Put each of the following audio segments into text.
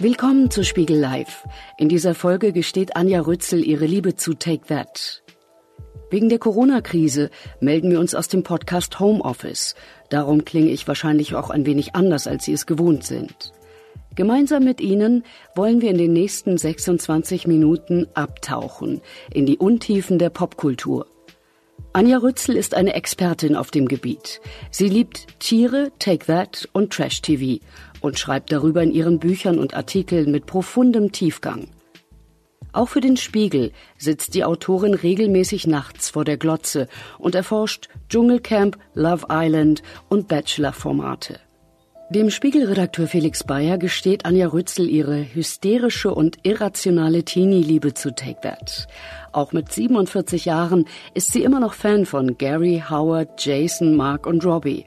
Willkommen zu Spiegel Live. In dieser Folge gesteht Anja Rützel ihre Liebe zu Take That. Wegen der Corona-Krise melden wir uns aus dem Podcast Homeoffice. Darum klinge ich wahrscheinlich auch ein wenig anders, als Sie es gewohnt sind. Gemeinsam mit Ihnen wollen wir in den nächsten 26 Minuten abtauchen in die Untiefen der Popkultur. Anja Rützel ist eine Expertin auf dem Gebiet. Sie liebt Tiere, Take That und Trash TV und schreibt darüber in ihren Büchern und Artikeln mit profundem Tiefgang. Auch für den Spiegel sitzt die Autorin regelmäßig nachts vor der Glotze und erforscht Dschungelcamp, Love Island und Bachelor-Formate. Dem Spiegelredakteur Felix Bayer gesteht Anja Rützel ihre hysterische und irrationale Teenie-Liebe zu Take That. Auch mit 47 Jahren ist sie immer noch Fan von Gary, Howard, Jason, Mark und Robbie.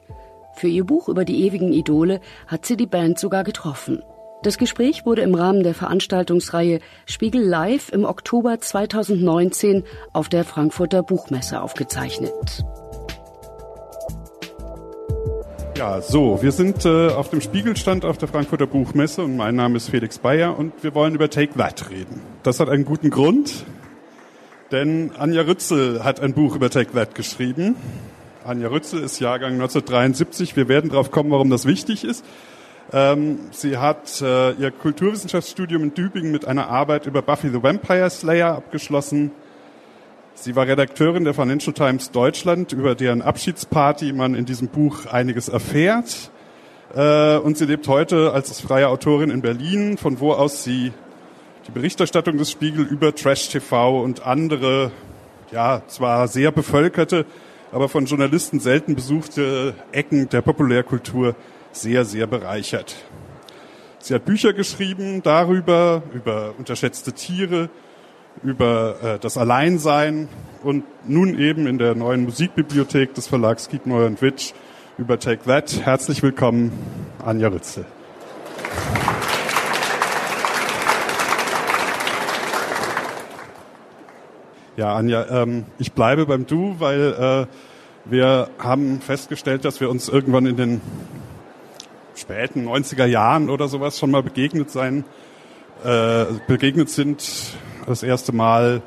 Für ihr Buch über die ewigen Idole hat sie die Band sogar getroffen. Das Gespräch wurde im Rahmen der Veranstaltungsreihe Spiegel Live im Oktober 2019 auf der Frankfurter Buchmesse aufgezeichnet. Ja, so, wir sind äh, auf dem Spiegelstand auf der Frankfurter Buchmesse und mein Name ist Felix Bayer und wir wollen über Take That reden. Das hat einen guten Grund, denn Anja Rützel hat ein Buch über Take That geschrieben. Anja Rützel ist Jahrgang 1973. Wir werden darauf kommen, warum das wichtig ist. Ähm, sie hat äh, ihr Kulturwissenschaftsstudium in Tübingen mit einer Arbeit über Buffy the Vampire Slayer abgeschlossen. Sie war Redakteurin der Financial Times Deutschland, über deren Abschiedsparty man in diesem Buch einiges erfährt. Äh, und sie lebt heute als freie Autorin in Berlin, von wo aus sie die Berichterstattung des Spiegel über Trash TV und andere, ja, zwar sehr bevölkerte, aber von Journalisten selten besuchte Ecken der Populärkultur sehr, sehr bereichert. Sie hat Bücher geschrieben darüber, über unterschätzte Tiere, über äh, das Alleinsein und nun eben in der neuen Musikbibliothek des Verlags Kiepenheuer und Witsch über Take That. Herzlich willkommen, Anja Rützel. Ja, Anja, ähm, ich bleibe beim Du, weil äh, wir haben festgestellt, dass wir uns irgendwann in den späten 90er Jahren oder sowas schon mal begegnet sein, äh, begegnet sind, das erste Mal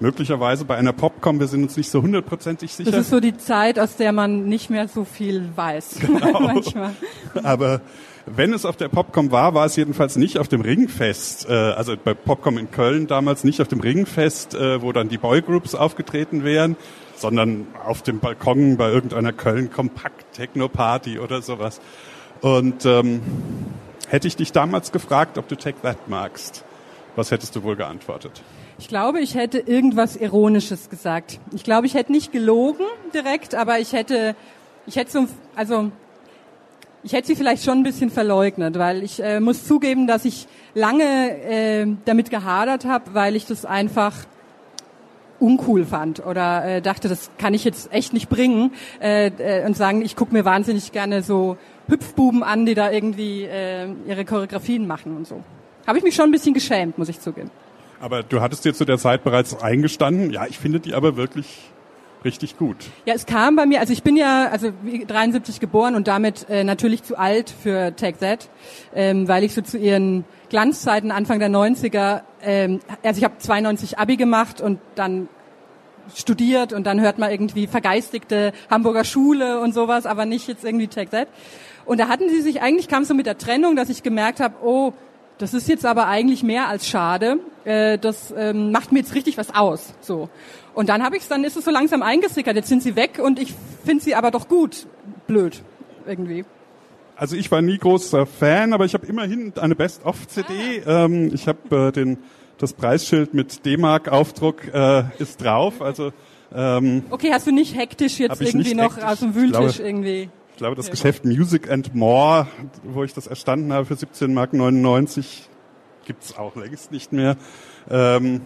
möglicherweise bei einer Popcom, wir sind uns nicht so hundertprozentig sicher. Das ist so die Zeit, aus der man nicht mehr so viel weiß. Genau. Manchmal. Aber wenn es auf der Popcom war, war es jedenfalls nicht auf dem Ringfest, äh, also bei Popcom in Köln damals nicht auf dem Ringfest, äh, wo dann die Boygroups aufgetreten wären, sondern auf dem Balkon bei irgendeiner Köln Kompakt Techno Party oder sowas. Und ähm, hätte ich dich damals gefragt, ob du Take That magst, was hättest du wohl geantwortet? Ich glaube, ich hätte irgendwas Ironisches gesagt. Ich glaube, ich hätte nicht gelogen direkt, aber ich hätte, ich hätte so, also ich hätte sie vielleicht schon ein bisschen verleugnet, weil ich äh, muss zugeben, dass ich lange äh, damit gehadert habe, weil ich das einfach uncool fand oder äh, dachte, das kann ich jetzt echt nicht bringen äh, äh, und sagen, ich gucke mir wahnsinnig gerne so Hüpfbuben an, die da irgendwie äh, ihre Choreografien machen und so. Habe ich mich schon ein bisschen geschämt, muss ich zugeben. Aber du hattest dir zu der Zeit bereits eingestanden. Ja, ich finde die aber wirklich richtig gut. Ja, es kam bei mir, also ich bin ja also 73 geboren und damit äh, natürlich zu alt für Take That, ähm, weil ich so zu ihren Glanzzeiten Anfang der 90er, ähm, also ich habe 92 Abi gemacht und dann studiert und dann hört man irgendwie vergeistigte Hamburger Schule und sowas, aber nicht jetzt irgendwie Take That. Und da hatten sie sich, eigentlich kam es so mit der Trennung, dass ich gemerkt habe, oh, das ist jetzt aber eigentlich mehr als schade. Äh, das ähm, macht mir jetzt richtig was aus. So. Und dann habe ich dann ist es so langsam eingesickert. Jetzt sind sie weg und ich finde sie aber doch gut. Blöd irgendwie. Also ich war nie großer Fan, aber ich habe immerhin eine Best-of-CD. Ah. Ähm, ich habe äh, den das Preisschild mit D-Mark-Aufdruck äh, ist drauf. Also ähm, okay, hast du nicht hektisch jetzt irgendwie noch aus dem Wühltisch glaube, irgendwie? Ich glaube, das ja. Geschäft Music and More, wo ich das erstanden habe für 17 Mark 99, gibt's auch längst nicht mehr. Ähm,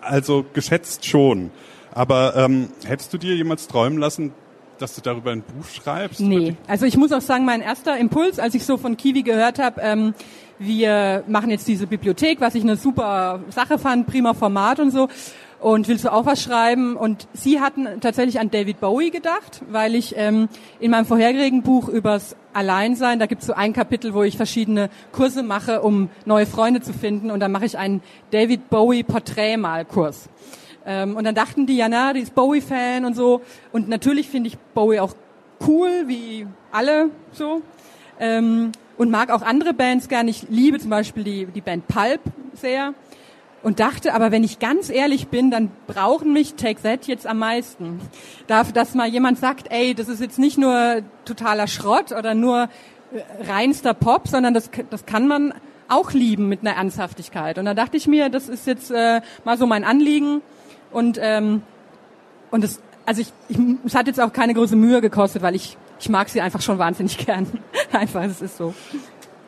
also geschätzt schon. Aber ähm, hättest du dir jemals träumen lassen, dass du darüber ein Buch schreibst? Nee, also ich muss auch sagen, mein erster Impuls, als ich so von Kiwi gehört habe, ähm, wir machen jetzt diese Bibliothek, was ich eine super Sache fand, prima Format und so. Und willst du auch was schreiben? Und sie hatten tatsächlich an David Bowie gedacht, weil ich ähm, in meinem vorherigen Buch übers Alleinsein, da gibt es so ein Kapitel, wo ich verschiedene Kurse mache, um neue Freunde zu finden. Und da mache ich einen David Bowie Porträtmalkurs. Ähm, und dann dachten die, ja, na, die ist Bowie-Fan und so. Und natürlich finde ich Bowie auch cool, wie alle so. Ähm, und mag auch andere Bands gern. Ich liebe zum Beispiel die, die Band Pulp sehr und dachte, aber wenn ich ganz ehrlich bin, dann brauchen mich Take That jetzt am meisten. Darf, dass mal jemand sagt, ey, das ist jetzt nicht nur totaler Schrott oder nur äh, reinster Pop, sondern das, das kann man auch lieben mit einer Ernsthaftigkeit. Und da dachte ich mir, das ist jetzt äh, mal so mein Anliegen und ähm, und es also ich, ich es hat jetzt auch keine große Mühe gekostet, weil ich ich mag sie einfach schon wahnsinnig gern. einfach, es ist so.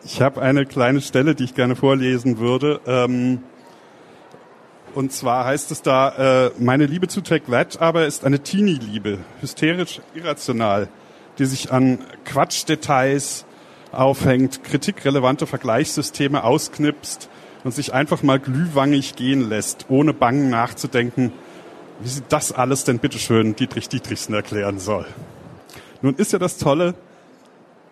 Ich habe eine kleine Stelle, die ich gerne vorlesen würde. Ähm und zwar heißt es da, äh, meine Liebe zu Take That aber ist eine Teenie-Liebe, hysterisch irrational, die sich an Quatschdetails aufhängt, kritikrelevante Vergleichssysteme ausknipst und sich einfach mal glühwangig gehen lässt, ohne Bangen nachzudenken, wie sie das alles denn bitteschön Dietrich Dietrichsen erklären soll. Nun ist ja das Tolle,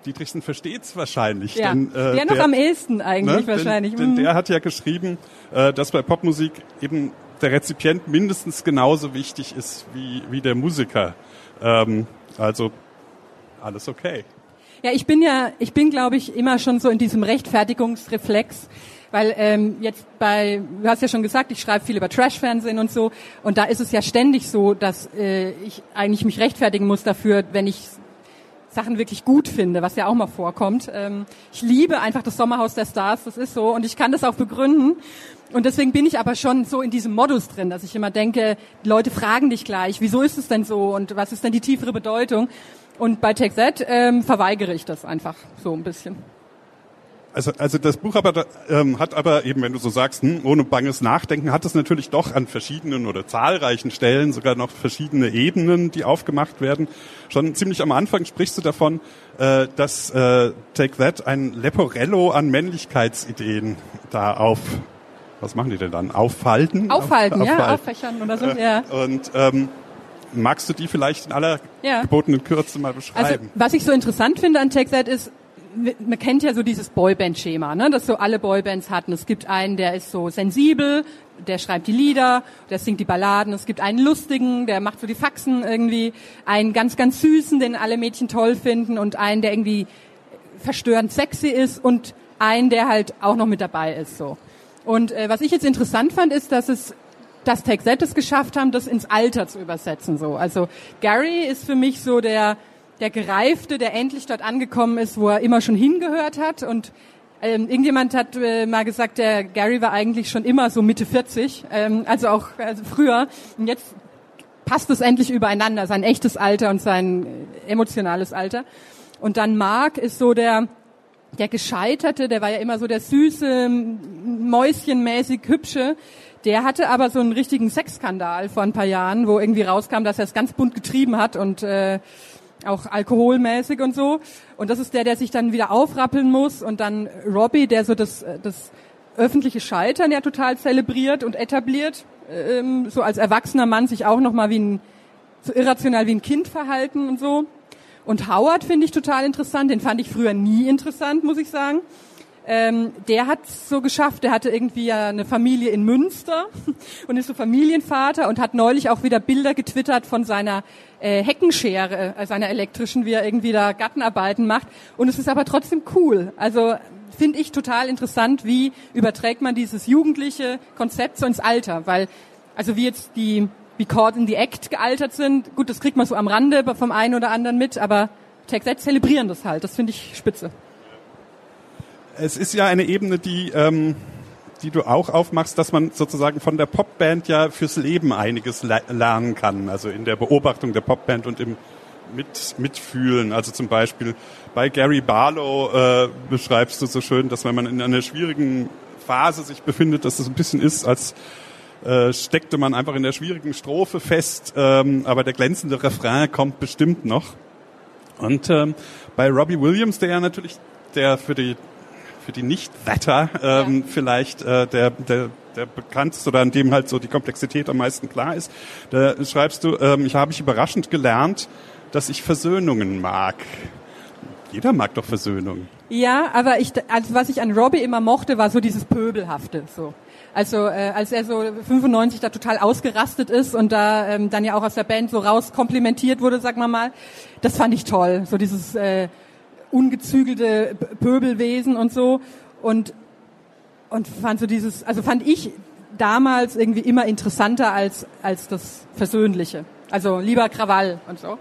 Dietrichsen versteht's wahrscheinlich. Ja, denn, äh, der noch der, am ehesten eigentlich ne, wahrscheinlich. Denn, denn der hat ja geschrieben, äh, dass bei Popmusik eben der Rezipient mindestens genauso wichtig ist wie, wie der Musiker. Ähm, also alles okay. Ja, ich bin ja, ich bin, glaube ich, immer schon so in diesem Rechtfertigungsreflex, weil ähm, jetzt bei, du hast ja schon gesagt, ich schreibe viel über Trash-Fernsehen und so, und da ist es ja ständig so, dass äh, ich eigentlich mich rechtfertigen muss dafür, wenn ich Sachen wirklich gut finde, was ja auch mal vorkommt. Ähm, ich liebe einfach das Sommerhaus der Stars, das ist so, und ich kann das auch begründen. Und deswegen bin ich aber schon so in diesem Modus drin, dass ich immer denke, Leute fragen dich gleich, wieso ist es denn so und was ist denn die tiefere Bedeutung? Und bei TechZ ähm, verweigere ich das einfach so ein bisschen. Also, also das Buch aber ähm, hat aber eben, wenn du so sagst, hm, ohne banges Nachdenken, hat es natürlich doch an verschiedenen oder zahlreichen Stellen sogar noch verschiedene Ebenen, die aufgemacht werden. Schon ziemlich am Anfang sprichst du davon, äh, dass äh, Take That ein Leporello an Männlichkeitsideen da auf was machen die denn dann? Auffalten? Aufhalten, auf, ja, auffächern oder so, ja. Und ähm, magst du die vielleicht in aller ja. gebotenen Kürze mal beschreiben? Also, was ich so interessant finde an Take That ist, man kennt ja so dieses Boyband-Schema, ne, das so alle Boybands hatten. Es gibt einen, der ist so sensibel, der schreibt die Lieder, der singt die Balladen. Es gibt einen lustigen, der macht so die Faxen irgendwie. Einen ganz, ganz süßen, den alle Mädchen toll finden und einen, der irgendwie verstörend sexy ist und einen, der halt auch noch mit dabei ist, so. Und äh, was ich jetzt interessant fand, ist, dass es dass Take es geschafft haben, das ins Alter zu übersetzen. So, also Gary ist für mich so der der Gereifte, der endlich dort angekommen ist, wo er immer schon hingehört hat. Und ähm, irgendjemand hat äh, mal gesagt, der Gary war eigentlich schon immer so Mitte 40, ähm, also auch also früher. Und jetzt passt es endlich übereinander, sein echtes Alter und sein emotionales Alter. Und dann Mark ist so der der Gescheiterte, der war ja immer so der süße, mäuschenmäßig hübsche. Der hatte aber so einen richtigen Sexskandal vor ein paar Jahren, wo irgendwie rauskam, dass er es ganz bunt getrieben hat und äh, auch alkoholmäßig und so. Und das ist der, der sich dann wieder aufrappeln muss. Und dann Robbie, der so das, das öffentliche Scheitern ja total zelebriert und etabliert, ähm, so als erwachsener Mann sich auch nochmal wie ein, so irrational wie ein Kind verhalten und so. Und Howard finde ich total interessant. Den fand ich früher nie interessant, muss ich sagen. Ähm, der hat so geschafft, der hatte irgendwie ja eine Familie in Münster und ist so Familienvater und hat neulich auch wieder Bilder getwittert von seiner äh, Heckenschere, äh, seiner elektrischen, wie er irgendwie da Gartenarbeiten macht. Und es ist aber trotzdem cool. Also finde ich total interessant, wie überträgt man dieses jugendliche Konzept so ins Alter, weil also wie jetzt die wie Caught in the Act gealtert sind, gut, das kriegt man so am Rande vom einen oder anderen mit, aber Tech zelebrieren das halt, das finde ich spitze es ist ja eine Ebene, die, ähm, die du auch aufmachst, dass man sozusagen von der Popband ja fürs Leben einiges lernen kann. Also in der Beobachtung der Popband und im mit, Mitfühlen. Also zum Beispiel bei Gary Barlow äh, beschreibst du so schön, dass wenn man in einer schwierigen Phase sich befindet, dass es ein bisschen ist, als äh, steckte man einfach in der schwierigen Strophe fest, ähm, aber der glänzende Refrain kommt bestimmt noch. Und ähm, bei Robbie Williams, der ja natürlich der für die für die Nicht-Wetter ähm, ja. vielleicht äh, der, der, der bekannteste oder an dem halt so die Komplexität am meisten klar ist. Da schreibst du, ähm, ich habe ich überraschend gelernt, dass ich Versöhnungen mag. Jeder mag doch Versöhnung. Ja, aber ich, also was ich an Robbie immer mochte, war so dieses Pöbelhafte. So. Also äh, als er so 95 da total ausgerastet ist und da ähm, dann ja auch aus der Band so raus komplimentiert wurde, sag mal mal, das fand ich toll. So dieses äh, ungezügelte Pöbelwesen und so und und fand so dieses, also fand ich damals irgendwie immer interessanter als als das Versöhnliche. Also lieber Krawall und so.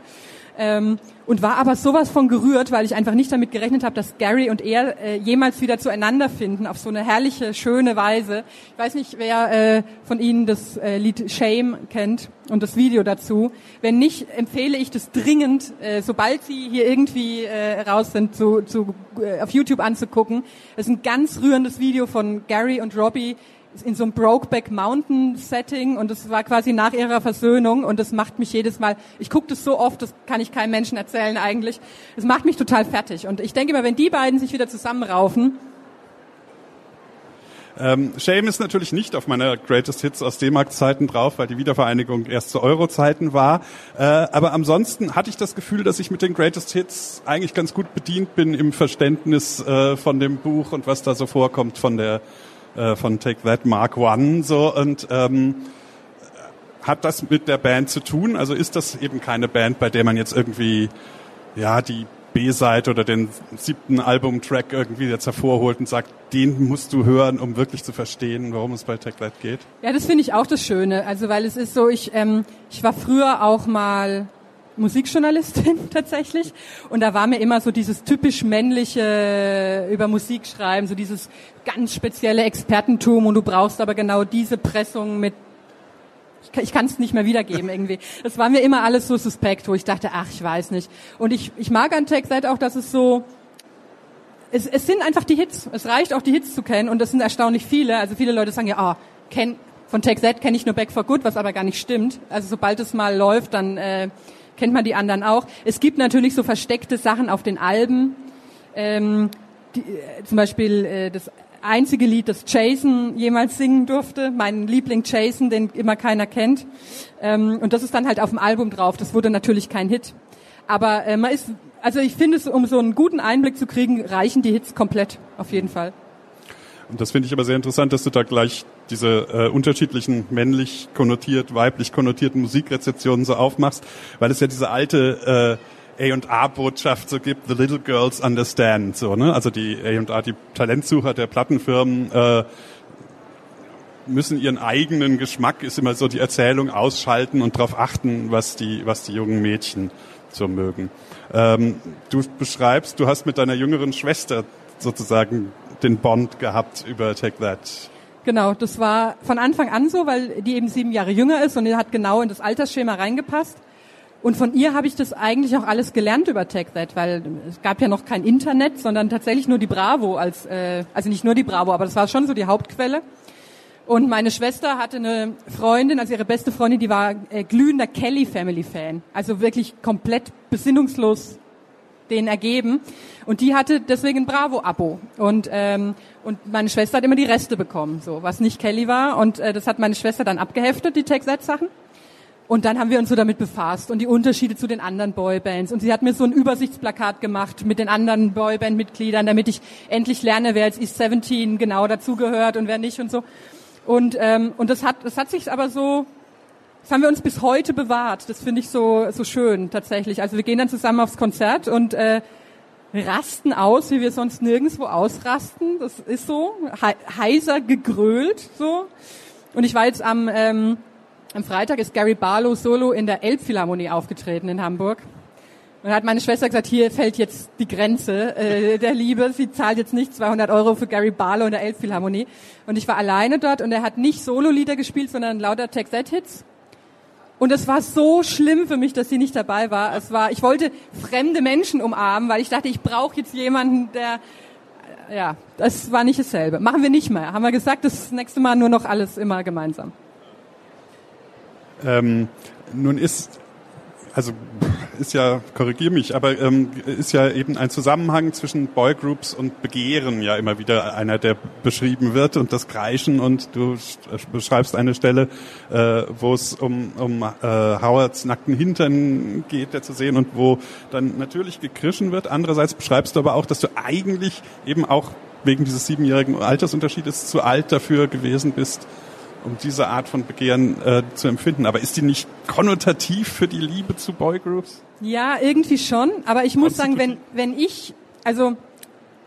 Ähm, und war aber sowas von gerührt, weil ich einfach nicht damit gerechnet habe, dass Gary und er äh, jemals wieder zueinander finden auf so eine herrliche, schöne Weise. Ich weiß nicht, wer äh, von Ihnen das äh, Lied Shame kennt und das Video dazu. Wenn nicht, empfehle ich das dringend, äh, sobald Sie hier irgendwie äh, raus sind, zu, zu, äh, auf YouTube anzugucken. Es ist ein ganz rührendes Video von Gary und Robbie, in so einem Brokeback Mountain Setting und das war quasi nach ihrer Versöhnung und das macht mich jedes Mal, ich gucke das so oft, das kann ich keinem Menschen erzählen eigentlich, es macht mich total fertig und ich denke immer, wenn die beiden sich wieder zusammenraufen, ähm, Shame ist natürlich nicht auf meiner Greatest Hits aus D-Mark-Zeiten drauf, weil die Wiedervereinigung erst zu Euro-Zeiten war. Äh, aber ansonsten hatte ich das Gefühl, dass ich mit den Greatest Hits eigentlich ganz gut bedient bin im Verständnis äh, von dem Buch und was da so vorkommt von der äh, von Take That Mark One so und ähm, hat das mit der Band zu tun? Also ist das eben keine Band, bei der man jetzt irgendwie ja die B-Seite oder den siebten Albumtrack irgendwie jetzt hervorholt und sagt, den musst du hören, um wirklich zu verstehen, warum es bei Take That geht? Ja, das finde ich auch das Schöne. Also weil es ist so, ich ähm, ich war früher auch mal Musikjournalistin tatsächlich und da war mir immer so dieses typisch männliche über Musik schreiben, so dieses ganz spezielle Expertentum und du brauchst aber genau diese Pressung mit ich kann es nicht mehr wiedergeben irgendwie. Das war mir immer alles so suspekt, wo ich dachte, ach, ich weiß nicht. Und ich, ich mag an Tech seit auch, dass es so, es, es sind einfach die Hits. Es reicht auch die Hits zu kennen und das sind erstaunlich viele. Also viele Leute sagen ja, ah, oh, kenn, von Tech Z kenne ich nur Back for Good, was aber gar nicht stimmt. Also sobald es mal läuft, dann äh, kennt man die anderen auch. Es gibt natürlich so versteckte Sachen auf den Alben. Ähm, die, äh, zum Beispiel äh, das einzige Lied, das Jason jemals singen durfte. Mein Liebling Jason, den immer keiner kennt. Ähm, und das ist dann halt auf dem Album drauf. Das wurde natürlich kein Hit. Aber äh, man ist, also ich finde es, um so einen guten Einblick zu kriegen, reichen die Hits komplett, auf jeden Fall. Und das finde ich aber sehr interessant, dass du da gleich diese äh, unterschiedlichen männlich konnotiert, weiblich konnotierten Musikrezeptionen so aufmachst, weil es ja diese alte äh, A&R-Botschaft so gibt, the little girls understand, so, ne? Also die A&R, die Talentsucher der Plattenfirmen, äh, müssen ihren eigenen Geschmack, ist immer so die Erzählung, ausschalten und darauf achten, was die, was die jungen Mädchen so mögen. Ähm, du beschreibst, du hast mit deiner jüngeren Schwester sozusagen den Bond gehabt über Take That. Genau, das war von Anfang an so, weil die eben sieben Jahre jünger ist und die hat genau in das Altersschema reingepasst. Und von ihr habe ich das eigentlich auch alles gelernt über TechThat, weil es gab ja noch kein Internet, sondern tatsächlich nur die Bravo als, äh, also nicht nur die Bravo, aber das war schon so die Hauptquelle. Und meine Schwester hatte eine Freundin, also ihre beste Freundin, die war äh, glühender Kelly Family Fan, also wirklich komplett besinnungslos denen ergeben. Und die hatte deswegen ein Bravo-Abo. Und, ähm, und meine Schwester hat immer die Reste bekommen, so was nicht Kelly war. Und äh, das hat meine Schwester dann abgeheftet, die Tech-Set-Sachen. Und dann haben wir uns so damit befasst und die Unterschiede zu den anderen Boybands. Und sie hat mir so ein Übersichtsplakat gemacht mit den anderen Boyband-Mitgliedern, damit ich endlich lerne, wer jetzt East 17 genau dazugehört und wer nicht und so. Und, ähm, und das hat, das hat sich aber so das haben wir uns bis heute bewahrt. Das finde ich so, so schön tatsächlich. Also wir gehen dann zusammen aufs Konzert und äh, rasten aus, wie wir sonst nirgendwo ausrasten. Das ist so. He heiser gegrölt so. Und ich war jetzt am, ähm, am Freitag ist Gary Barlow solo in der Elbphilharmonie aufgetreten in Hamburg. Und da hat meine Schwester gesagt, hier fällt jetzt die Grenze äh, der Liebe. Sie zahlt jetzt nicht 200 Euro für Gary Barlow in der Elbphilharmonie. Und ich war alleine dort und er hat nicht Solo-Lieder gespielt, sondern lauter Text-Hits. Und es war so schlimm für mich, dass sie nicht dabei war. Es war, ich wollte fremde Menschen umarmen, weil ich dachte, ich brauche jetzt jemanden, der, ja, das war nicht dasselbe. Machen wir nicht mehr. Haben wir gesagt, das nächste Mal nur noch alles immer gemeinsam. Ähm, nun ist, also ist ja, korrigier mich, aber ähm, ist ja eben ein Zusammenhang zwischen Boygroups und Begehren ja immer wieder einer, der beschrieben wird und das Kreischen und du beschreibst eine Stelle, äh, wo es um, um äh, Howards nackten Hintern geht, der zu sehen und wo dann natürlich gekrischen wird. Andererseits beschreibst du aber auch, dass du eigentlich eben auch wegen dieses siebenjährigen Altersunterschiedes zu alt dafür gewesen bist, um diese Art von Begehren äh, zu empfinden. Aber ist die nicht konnotativ für die Liebe zu Boygroups? Ja, irgendwie schon. Aber ich muss sagen, wenn, wenn ich, also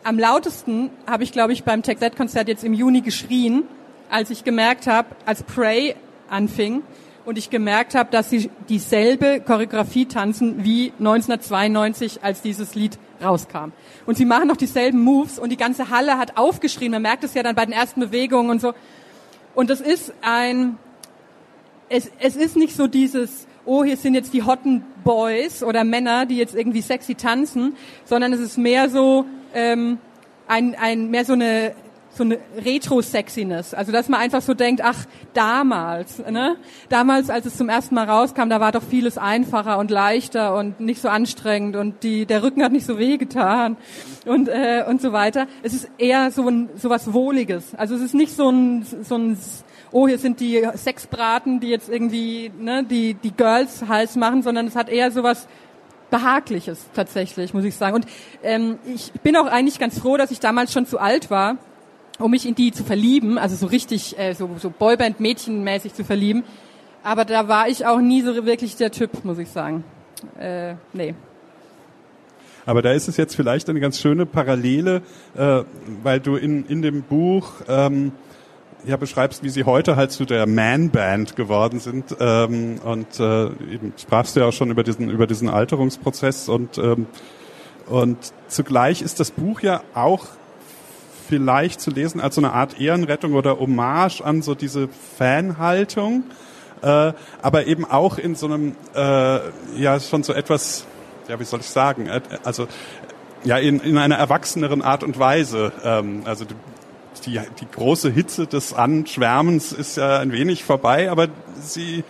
am lautesten habe ich, glaube ich, beim Tech Konzert jetzt im Juni geschrien, als ich gemerkt habe, als Prey anfing und ich gemerkt habe, dass sie dieselbe Choreografie tanzen wie 1992, als dieses Lied rauskam. Und sie machen noch dieselben Moves und die ganze Halle hat aufgeschrien. Man merkt es ja dann bei den ersten Bewegungen und so. Und das ist ein, es, es ist nicht so dieses, oh, hier sind jetzt die hotten Boys oder Männer, die jetzt irgendwie sexy tanzen, sondern es ist mehr so, ähm, ein, ein, mehr so eine so eine Retro-Sexiness. Also dass man einfach so denkt, ach, damals, ne? Damals, als es zum ersten Mal rauskam, da war doch vieles einfacher und leichter und nicht so anstrengend und die, der Rücken hat nicht so weh getan und, äh, und so weiter. Es ist eher so ein, so was Wohliges. Also es ist nicht so ein, so ein, oh, hier sind die Sexbraten, die jetzt irgendwie, ne, die, die Girls heiß machen, sondern es hat eher so was Behagliches tatsächlich, muss ich sagen. Und ähm, ich bin auch eigentlich ganz froh, dass ich damals schon zu alt war, um mich in die zu verlieben, also so richtig, äh, so, so Boyband-Mädchenmäßig zu verlieben. Aber da war ich auch nie so wirklich der Typ, muss ich sagen. Äh, nee. Aber da ist es jetzt vielleicht eine ganz schöne Parallele, äh, weil du in, in dem Buch ähm, ja beschreibst, wie sie heute halt zu der Man-Band geworden sind. Ähm, und äh, eben sprachst du ja auch schon über diesen, über diesen Alterungsprozess und ähm, und zugleich ist das Buch ja auch vielleicht zu lesen als so eine Art Ehrenrettung oder Hommage an so diese Fanhaltung, äh, aber eben auch in so einem, äh, ja, schon so etwas, ja, wie soll ich sagen, also ja, in, in einer erwachseneren Art und Weise. Ähm, also die, die, die große Hitze des Anschwärmens ist ja ein wenig vorbei, aber sie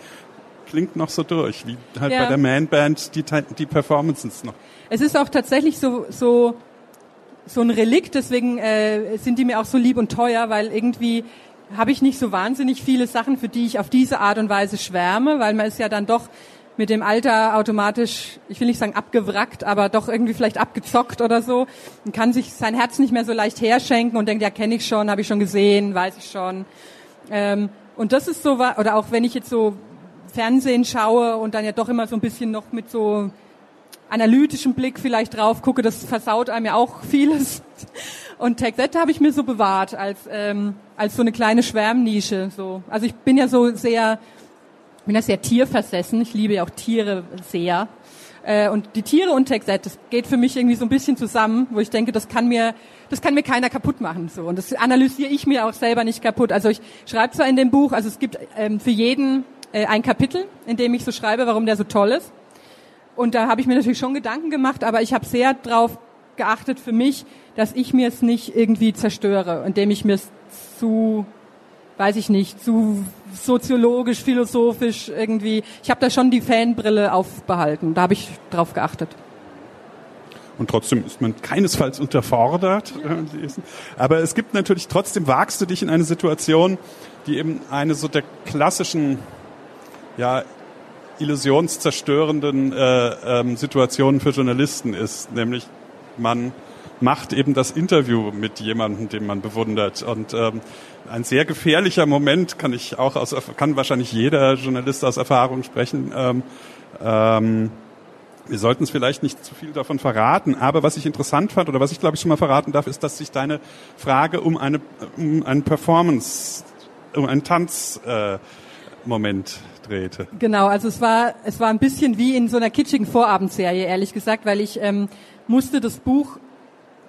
klingt noch so durch, wie halt ja. bei der Man Band die, die Performances noch. Es ist auch tatsächlich so, so so ein Relikt, deswegen äh, sind die mir auch so lieb und teuer, weil irgendwie habe ich nicht so wahnsinnig viele Sachen, für die ich auf diese Art und Weise schwärme, weil man ist ja dann doch mit dem Alter automatisch, ich will nicht sagen abgewrackt, aber doch irgendwie vielleicht abgezockt oder so und kann sich sein Herz nicht mehr so leicht herschenken und denkt, ja kenne ich schon, habe ich schon gesehen, weiß ich schon. Ähm, und das ist so, oder auch wenn ich jetzt so Fernsehen schaue und dann ja doch immer so ein bisschen noch mit so analytischen Blick vielleicht drauf gucke, das versaut einem ja auch vieles. Und TechZ habe ich mir so bewahrt als ähm, als so eine kleine Schwärmnische. So, also ich bin ja so sehr, bin ja sehr tierversessen. Ich liebe ja auch Tiere sehr. Äh, und die Tiere und TechZ, das geht für mich irgendwie so ein bisschen zusammen, wo ich denke, das kann mir, das kann mir keiner kaputt machen. So und das analysiere ich mir auch selber nicht kaputt. Also ich schreibe zwar in dem Buch, also es gibt ähm, für jeden äh, ein Kapitel, in dem ich so schreibe, warum der so toll ist. Und da habe ich mir natürlich schon Gedanken gemacht, aber ich habe sehr darauf geachtet für mich, dass ich mir es nicht irgendwie zerstöre, indem ich mir es zu, weiß ich nicht, zu soziologisch, philosophisch irgendwie. Ich habe da schon die Fanbrille aufbehalten. Da habe ich drauf geachtet. Und trotzdem ist man keinesfalls unterfordert. Äh, aber es gibt natürlich trotzdem, wagst du dich in eine Situation, die eben eine so der klassischen ja, illusionszerstörenden äh, ähm, Situationen für Journalisten ist, nämlich man macht eben das Interview mit jemandem, den man bewundert und ähm, ein sehr gefährlicher Moment kann ich auch aus kann wahrscheinlich jeder Journalist aus Erfahrung sprechen. Ähm, ähm, wir sollten es vielleicht nicht zu viel davon verraten, aber was ich interessant fand oder was ich glaube ich schon mal verraten darf, ist, dass sich deine Frage um eine um einen Performance, um einen Tanzmoment äh, drehte. Genau, also es war, es war ein bisschen wie in so einer kitschigen Vorabendserie, ehrlich gesagt, weil ich ähm, musste das Buch,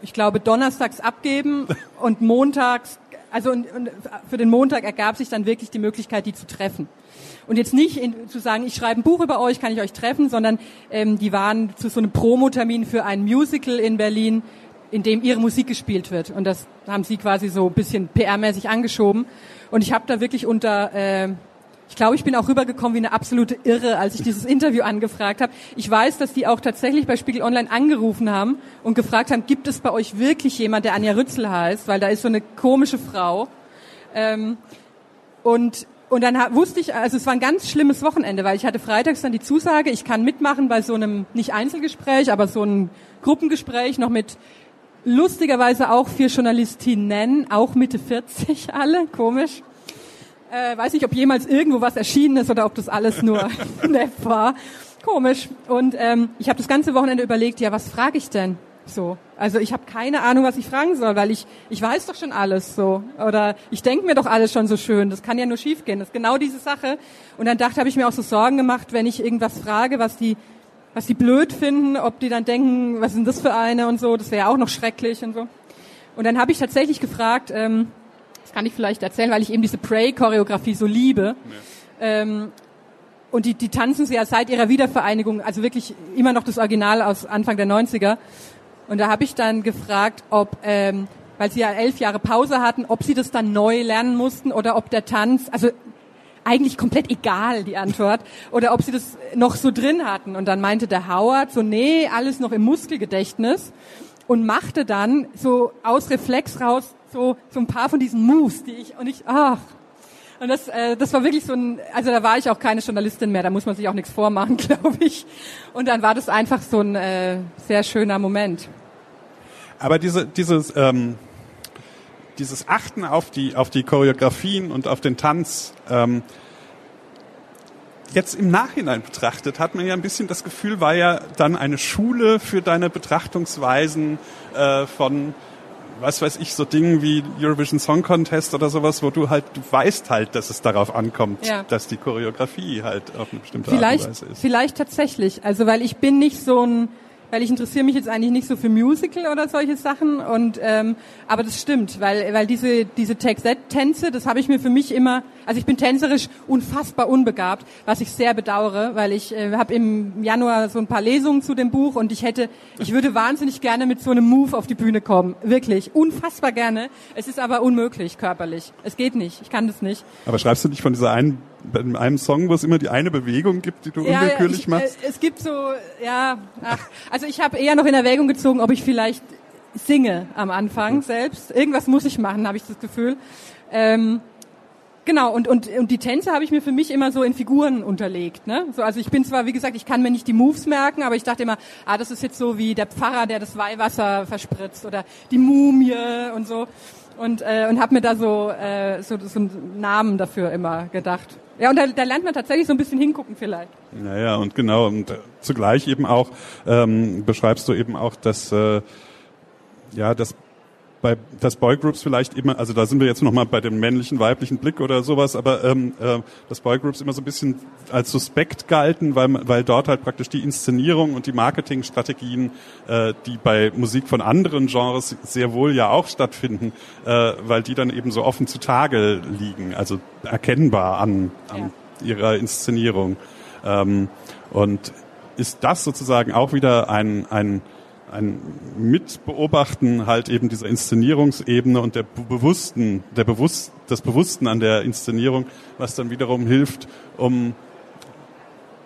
ich glaube, donnerstags abgeben und montags, also und, und für den Montag ergab sich dann wirklich die Möglichkeit, die zu treffen. Und jetzt nicht in, zu sagen, ich schreibe ein Buch über euch, kann ich euch treffen, sondern ähm, die waren zu so einem Promotermin für ein Musical in Berlin, in dem ihre Musik gespielt wird. Und das haben sie quasi so ein bisschen PR-mäßig angeschoben. Und ich habe da wirklich unter äh, ich glaube, ich bin auch rübergekommen wie eine absolute Irre, als ich dieses Interview angefragt habe. Ich weiß, dass die auch tatsächlich bei Spiegel Online angerufen haben und gefragt haben, gibt es bei euch wirklich jemand, der Anja Rützel heißt? Weil da ist so eine komische Frau. Ähm, und und dann wusste ich, also es war ein ganz schlimmes Wochenende, weil ich hatte freitags dann die Zusage, ich kann mitmachen bei so einem, nicht Einzelgespräch, aber so einem Gruppengespräch noch mit lustigerweise auch vier Journalistinnen, auch Mitte 40 alle, komisch. Äh, weiß nicht, ob jemals irgendwo was erschienen ist oder ob das alles nur Neff war. Komisch. Und ähm, ich habe das ganze Wochenende überlegt, ja, was frage ich denn? So. Also ich habe keine Ahnung, was ich fragen soll, weil ich ich weiß doch schon alles so oder ich denke mir doch alles schon so schön. Das kann ja nur schiefgehen. Das ist genau diese Sache. Und dann dachte, habe ich mir auch so Sorgen gemacht, wenn ich irgendwas frage, was die was die blöd finden, ob die dann denken, was sind das für eine und so. Das wäre auch noch schrecklich und so. Und dann habe ich tatsächlich gefragt, ähm, kann ich vielleicht erzählen, weil ich eben diese Pray-Choreografie so liebe. Ja. Ähm, und die, die tanzen sie ja seit ihrer Wiedervereinigung, also wirklich immer noch das Original aus Anfang der 90er. Und da habe ich dann gefragt, ob, ähm, weil sie ja elf Jahre Pause hatten, ob sie das dann neu lernen mussten oder ob der Tanz, also eigentlich komplett egal die Antwort, oder ob sie das noch so drin hatten. Und dann meinte der Howard so, nee, alles noch im Muskelgedächtnis und machte dann so aus Reflex raus so, so ein paar von diesen Moves, die ich, und ich, ach. Und das, äh, das war wirklich so ein, also da war ich auch keine Journalistin mehr, da muss man sich auch nichts vormachen, glaube ich. Und dann war das einfach so ein äh, sehr schöner Moment. Aber diese, dieses, ähm, dieses Achten auf die, auf die Choreografien und auf den Tanz, ähm, jetzt im Nachhinein betrachtet, hat man ja ein bisschen das Gefühl, war ja dann eine Schule für deine Betrachtungsweisen äh, von was weiß ich, so Dingen wie Eurovision Song Contest oder sowas, wo du halt, du weißt halt, dass es darauf ankommt, ja. dass die Choreografie halt auf eine bestimmte vielleicht, Art und Weise ist. Vielleicht tatsächlich. Also weil ich bin nicht so ein weil ich interessiere mich jetzt eigentlich nicht so für Musical oder solche Sachen und ähm, aber das stimmt, weil weil diese diese Take-That-Tänze, das habe ich mir für mich immer, also ich bin tänzerisch unfassbar unbegabt, was ich sehr bedauere, weil ich äh, habe im Januar so ein paar Lesungen zu dem Buch und ich hätte, ich würde wahnsinnig gerne mit so einem Move auf die Bühne kommen, wirklich unfassbar gerne. Es ist aber unmöglich körperlich, es geht nicht, ich kann das nicht. Aber schreibst du nicht von dieser einen bei einem Song, wo es immer die eine Bewegung gibt, die du ja, unwillkürlich ich, machst? Äh, es gibt so, ja, ach, also ich habe eher noch in Erwägung gezogen, ob ich vielleicht singe am Anfang mhm. selbst. Irgendwas muss ich machen, habe ich das Gefühl. Ähm, genau, und, und, und die Tänze habe ich mir für mich immer so in Figuren unterlegt. Ne? So, also ich bin zwar, wie gesagt, ich kann mir nicht die Moves merken, aber ich dachte immer, ah, das ist jetzt so wie der Pfarrer, der das Weihwasser verspritzt oder die Mumie und so und, äh, und habe mir da so, äh, so, so einen Namen dafür immer gedacht. Ja, und da, da lernt man tatsächlich so ein bisschen hingucken vielleicht. Naja, und genau, und zugleich eben auch ähm, beschreibst du eben auch, dass äh, ja, das bei das Boygroups vielleicht immer, also da sind wir jetzt nochmal bei dem männlichen, weiblichen Blick oder sowas, aber ähm, äh, dass Boygroups immer so ein bisschen als suspekt galten, weil, weil dort halt praktisch die Inszenierung und die Marketingstrategien, äh, die bei Musik von anderen Genres sehr wohl ja auch stattfinden, äh, weil die dann eben so offen zutage liegen, also erkennbar an, an ja. ihrer Inszenierung. Ähm, und ist das sozusagen auch wieder ein, ein ein Mitbeobachten halt eben dieser Inszenierungsebene und der bewussten, der bewusst, des Bewussten an der Inszenierung, was dann wiederum hilft, um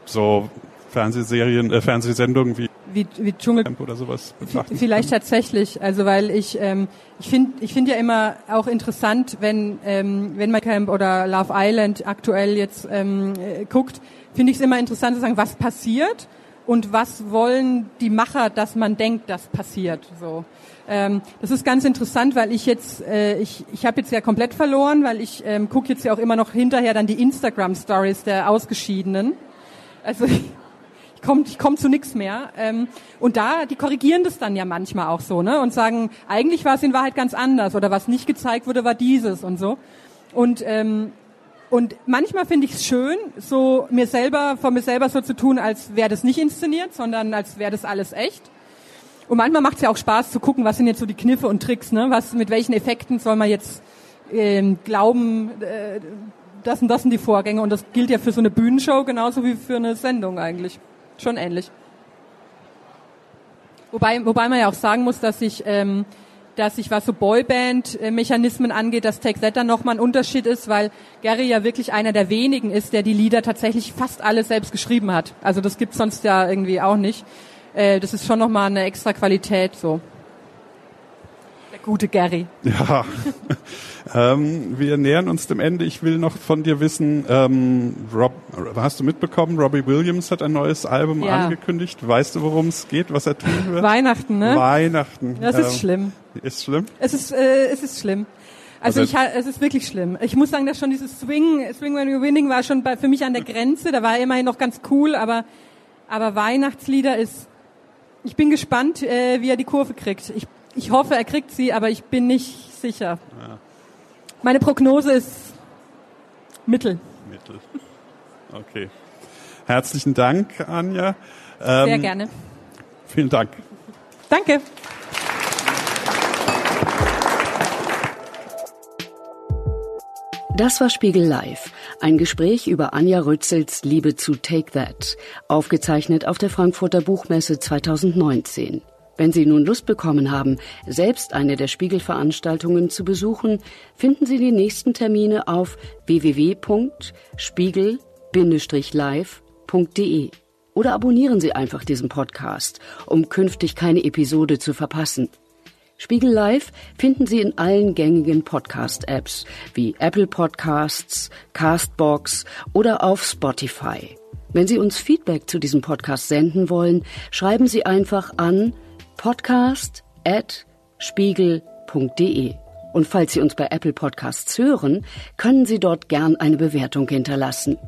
so Fernsehserien, äh, Fernsehsendungen wie wie, wie Dschungelcamp oder sowas betrachten. Vielleicht tatsächlich, also weil ich ähm, ich finde ich finde ja immer auch interessant, wenn ähm, wenn man Camp oder Love Island aktuell jetzt ähm, äh, guckt, finde ich es immer interessant zu sagen, was passiert und was wollen die Macher, dass man denkt, das passiert. So, ähm, das ist ganz interessant, weil ich jetzt, äh, ich, ich habe jetzt ja komplett verloren, weil ich ähm, gucke jetzt ja auch immer noch hinterher dann die Instagram Stories der Ausgeschiedenen. Also ich, ich komme ich komm zu nichts mehr. Ähm, und da, die korrigieren das dann ja manchmal auch so, ne? Und sagen, eigentlich war es in Wahrheit ganz anders oder was nicht gezeigt wurde, war dieses und so. Und ähm, und manchmal finde ich es schön, so mir selber, von mir selber so zu tun, als wäre das nicht inszeniert, sondern als wäre das alles echt. Und manchmal macht es ja auch Spaß zu gucken, was sind jetzt so die Kniffe und Tricks, ne? Was, mit welchen Effekten soll man jetzt ähm, glauben, äh, das und das sind die Vorgänge. Und das gilt ja für so eine Bühnenshow genauso wie für eine Sendung eigentlich. Schon ähnlich. Wobei, wobei man ja auch sagen muss, dass ich ähm, dass sich was so Boyband-Mechanismen angeht, dass Take That dann nochmal ein Unterschied ist, weil Gary ja wirklich einer der wenigen ist, der die Lieder tatsächlich fast alle selbst geschrieben hat. Also das gibt's sonst ja irgendwie auch nicht. Äh, das ist schon nochmal eine extra Qualität so. Der gute Gary. Ja, ähm, wir nähern uns dem Ende. Ich will noch von dir wissen, ähm, Rob, hast du mitbekommen, Robbie Williams hat ein neues Album Ja. angekündigt. Weißt du, worum es geht, was er tun wird? Weihnachten, ne? Weihnachten. Das ist Ähm, schlimm. Ist schlimm? Es ist, äh, es ist schlimm. Also, Also- ich, es ist wirklich schlimm. Ich muss sagen, dass schon dieses Swing, Swing When You're Winning war schon bei, für mich an der Grenze. Da war er immerhin noch ganz cool, aber, aber Weihnachtslieder ist, ich bin gespannt, äh, wie er die Kurve kriegt. Ich, ich hoffe, er kriegt sie, aber ich bin nicht sicher. Meine Prognose ist Mittel. Mittel. Okay. Herzlichen Dank, Anja. Sehr Ähm, gerne. Vielen Dank. Danke. Das war Spiegel Live, ein Gespräch über Anja Rützels Liebe zu Take That, aufgezeichnet auf der Frankfurter Buchmesse 2019. Wenn Sie nun Lust bekommen haben, selbst eine der Spiegelveranstaltungen zu besuchen, finden Sie die nächsten Termine auf www.spiegel-live.de oder abonnieren Sie einfach diesen Podcast, um künftig keine Episode zu verpassen. Spiegel Live finden Sie in allen gängigen Podcast-Apps wie Apple Podcasts, Castbox oder auf Spotify. Wenn Sie uns Feedback zu diesem Podcast senden wollen, schreiben Sie einfach an podcast.spiegel.de. Und falls Sie uns bei Apple Podcasts hören, können Sie dort gern eine Bewertung hinterlassen.